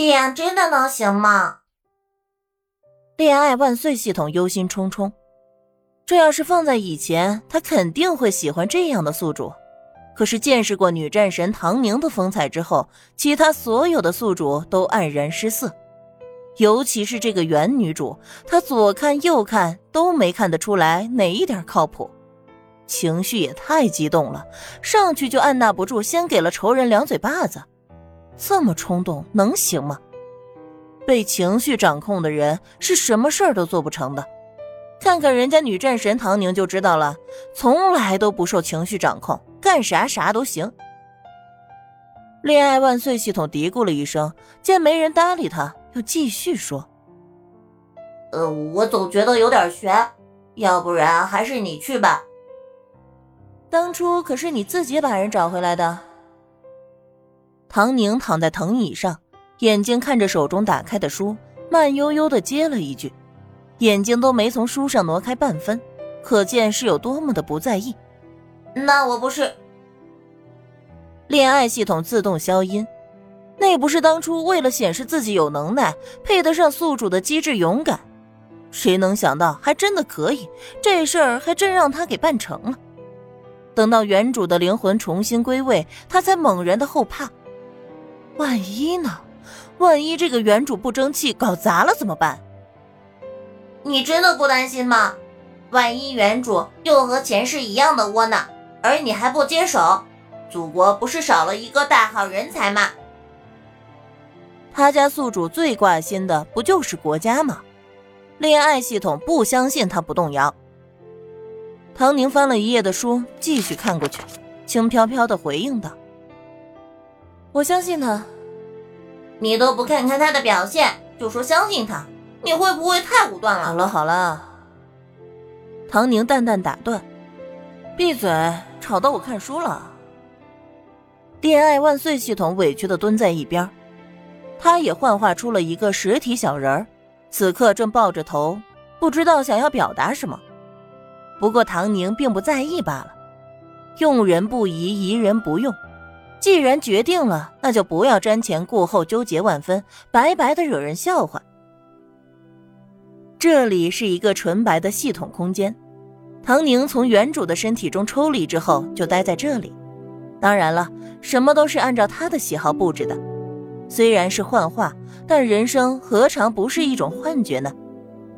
这样真的能行吗？恋爱万岁系统忧心忡忡。这要是放在以前，他肯定会喜欢这样的宿主。可是见识过女战神唐宁的风采之后，其他所有的宿主都黯然失色。尤其是这个原女主，她左看右看都没看得出来哪一点靠谱，情绪也太激动了，上去就按捺不住，先给了仇人两嘴巴子。这么冲动能行吗？被情绪掌控的人是什么事儿都做不成的。看看人家女战神唐宁就知道了，从来都不受情绪掌控，干啥啥都行。恋爱万岁系统嘀咕了一声，见没人搭理他，又继续说：“呃，我总觉得有点悬，要不然还是你去吧。当初可是你自己把人找回来的。”唐宁躺在藤椅上，眼睛看着手中打开的书，慢悠悠的接了一句。眼睛都没从书上挪开半分，可见是有多么的不在意。那我不是。恋爱系统自动消音，那不是当初为了显示自己有能耐，配得上宿主的机智勇敢。谁能想到还真的可以，这事儿还真让他给办成了。等到原主的灵魂重新归位，他才猛然的后怕。万一呢？万一这个原主不争气，搞砸了怎么办？你真的不担心吗？万一原主又和前世一样的窝囊，而你还不接手，祖国不是少了一个大好人才吗？他家宿主最挂心的不就是国家吗？恋爱系统不相信他不动摇。唐宁翻了一页的书，继续看过去，轻飘飘的回应道：“我相信他。你都不看看他的表现，就说相信他。”你会不会太武断了？好了好了，唐宁淡淡打断：“闭嘴，吵到我看书了。”恋爱万岁系统委屈的蹲在一边，他也幻化出了一个实体小人儿，此刻正抱着头，不知道想要表达什么。不过唐宁并不在意罢了，用人不疑，疑人不用。既然决定了，那就不要瞻前顾后，纠结万分，白白的惹人笑话。这里是一个纯白的系统空间，唐宁从原主的身体中抽离之后，就待在这里。当然了，什么都是按照他的喜好布置的。虽然是幻化，但人生何尝不是一种幻觉呢？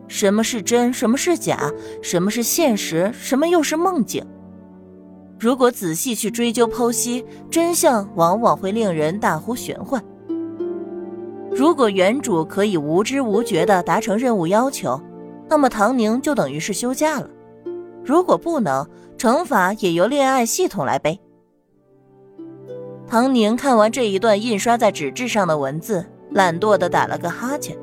什么是真，什么是假，什么是现实，什么又是梦境？如果仔细去追究剖析，真相往往会令人大呼玄幻。如果原主可以无知无觉地达成任务要求，那么唐宁就等于是休假了。如果不能，惩罚也由恋爱系统来背。唐宁看完这一段印刷在纸质上的文字，懒惰地打了个哈欠。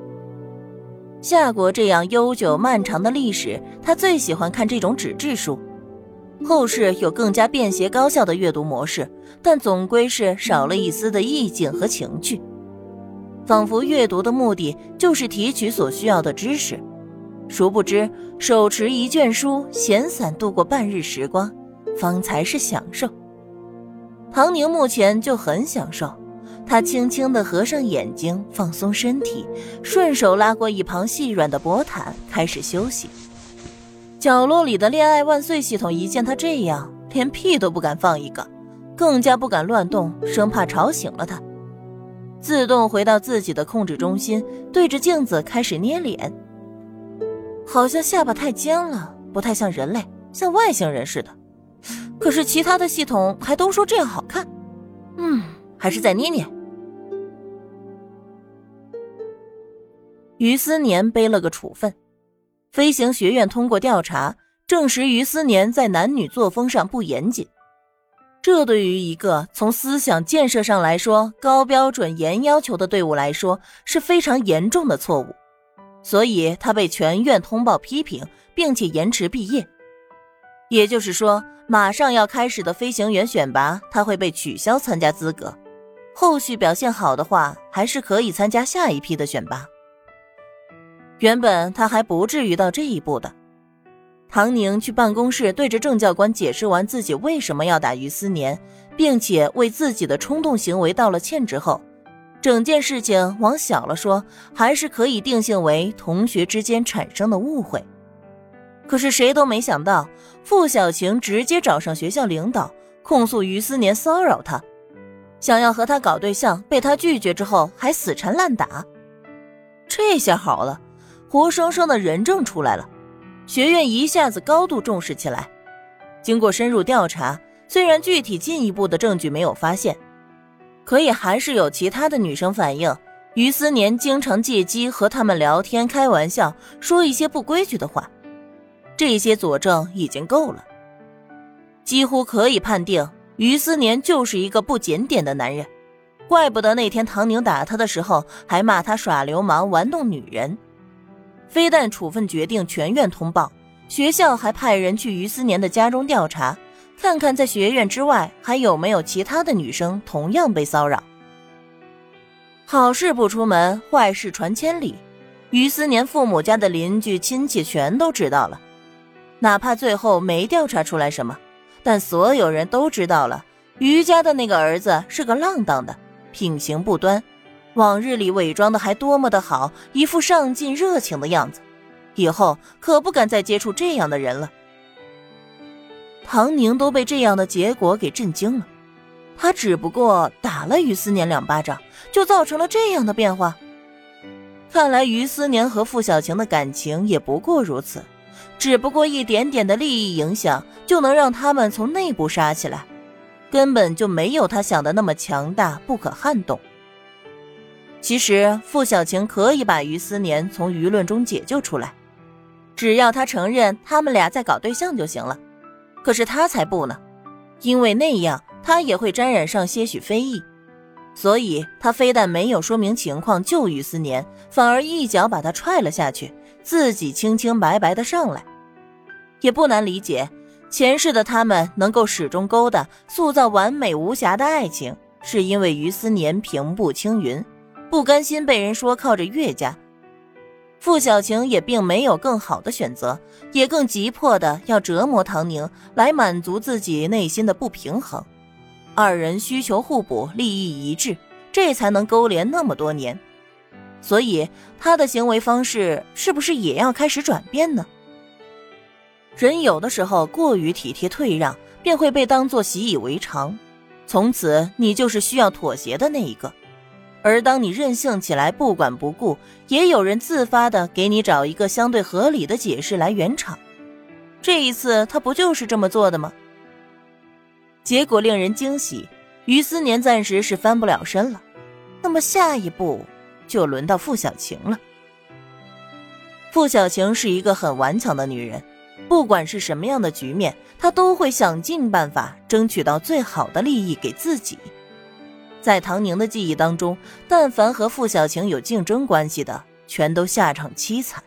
夏国这样悠久漫长的历史，他最喜欢看这种纸质书。后世有更加便携高效的阅读模式，但总归是少了一丝的意境和情趣。仿佛阅读的目的就是提取所需要的知识，殊不知手持一卷书，闲散度过半日时光，方才是享受。唐宁目前就很享受，他轻轻地合上眼睛，放松身体，顺手拉过一旁细软的薄毯，开始休息。角落里的恋爱万岁系统一见他这样，连屁都不敢放一个，更加不敢乱动，生怕吵醒了他。自动回到自己的控制中心，对着镜子开始捏脸，好像下巴太尖了，不太像人类，像外星人似的。可是其他的系统还都说这样好看，嗯，还是再捏捏。于思年背了个处分，飞行学院通过调查证实，于思年在男女作风上不严谨。这对于一个从思想建设上来说高标准、严要求的队伍来说是非常严重的错误，所以他被全院通报批评，并且延迟毕业。也就是说，马上要开始的飞行员选拔，他会被取消参加资格。后续表现好的话，还是可以参加下一批的选拔。原本他还不至于到这一步的。唐宁去办公室，对着郑教官解释完自己为什么要打于思年，并且为自己的冲动行为道了歉之后，整件事情往小了说，还是可以定性为同学之间产生的误会。可是谁都没想到，傅小晴直接找上学校领导，控诉于思年骚扰她，想要和他搞对象，被他拒绝之后还死缠烂打。这下好了，活生生的人证出来了，学院一下子高度重视起来。经过深入调查，虽然具体进一步的证据没有发现。可也，还是有其他的女生反映，于思年经常借机和他们聊天、开玩笑，说一些不规矩的话。这些佐证已经够了，几乎可以判定于思年就是一个不检点的男人。怪不得那天唐宁打他的时候，还骂他耍流氓、玩弄女人。非但处分决定全院通报，学校还派人去于思年的家中调查。看看在学院之外还有没有其他的女生同样被骚扰。好事不出门，坏事传千里。于思年父母家的邻居亲戚全都知道了，哪怕最后没调查出来什么，但所有人都知道了，于家的那个儿子是个浪荡的，品行不端，往日里伪装的还多么的好，一副上进热情的样子，以后可不敢再接触这样的人了。唐宁都被这样的结果给震惊了，他只不过打了于思年两巴掌，就造成了这样的变化。看来于思年和傅小晴的感情也不过如此，只不过一点点的利益影响就能让他们从内部杀起来，根本就没有他想的那么强大不可撼动。其实傅小晴可以把于思年从舆论中解救出来，只要他承认他们俩在搞对象就行了。可是他才不呢，因为那样他也会沾染上些许非议，所以他非但没有说明情况救于思年，反而一脚把他踹了下去，自己清清白白的上来。也不难理解，前世的他们能够始终勾搭、塑造完美无瑕的爱情，是因为于思年平步青云，不甘心被人说靠着岳家。傅小晴也并没有更好的选择，也更急迫的要折磨唐宁来满足自己内心的不平衡。二人需求互补，利益一致，这才能勾连那么多年。所以他的行为方式是不是也要开始转变呢？人有的时候过于体贴退让，便会被当作习以为常，从此你就是需要妥协的那一个。而当你任性起来，不管不顾，也有人自发的给你找一个相对合理的解释来圆场。这一次，他不就是这么做的吗？结果令人惊喜，于思年暂时是翻不了身了。那么下一步就轮到付小晴了。付小晴是一个很顽强的女人，不管是什么样的局面，她都会想尽办法争取到最好的利益给自己。在唐宁的记忆当中，但凡和付小晴有竞争关系的，全都下场凄惨。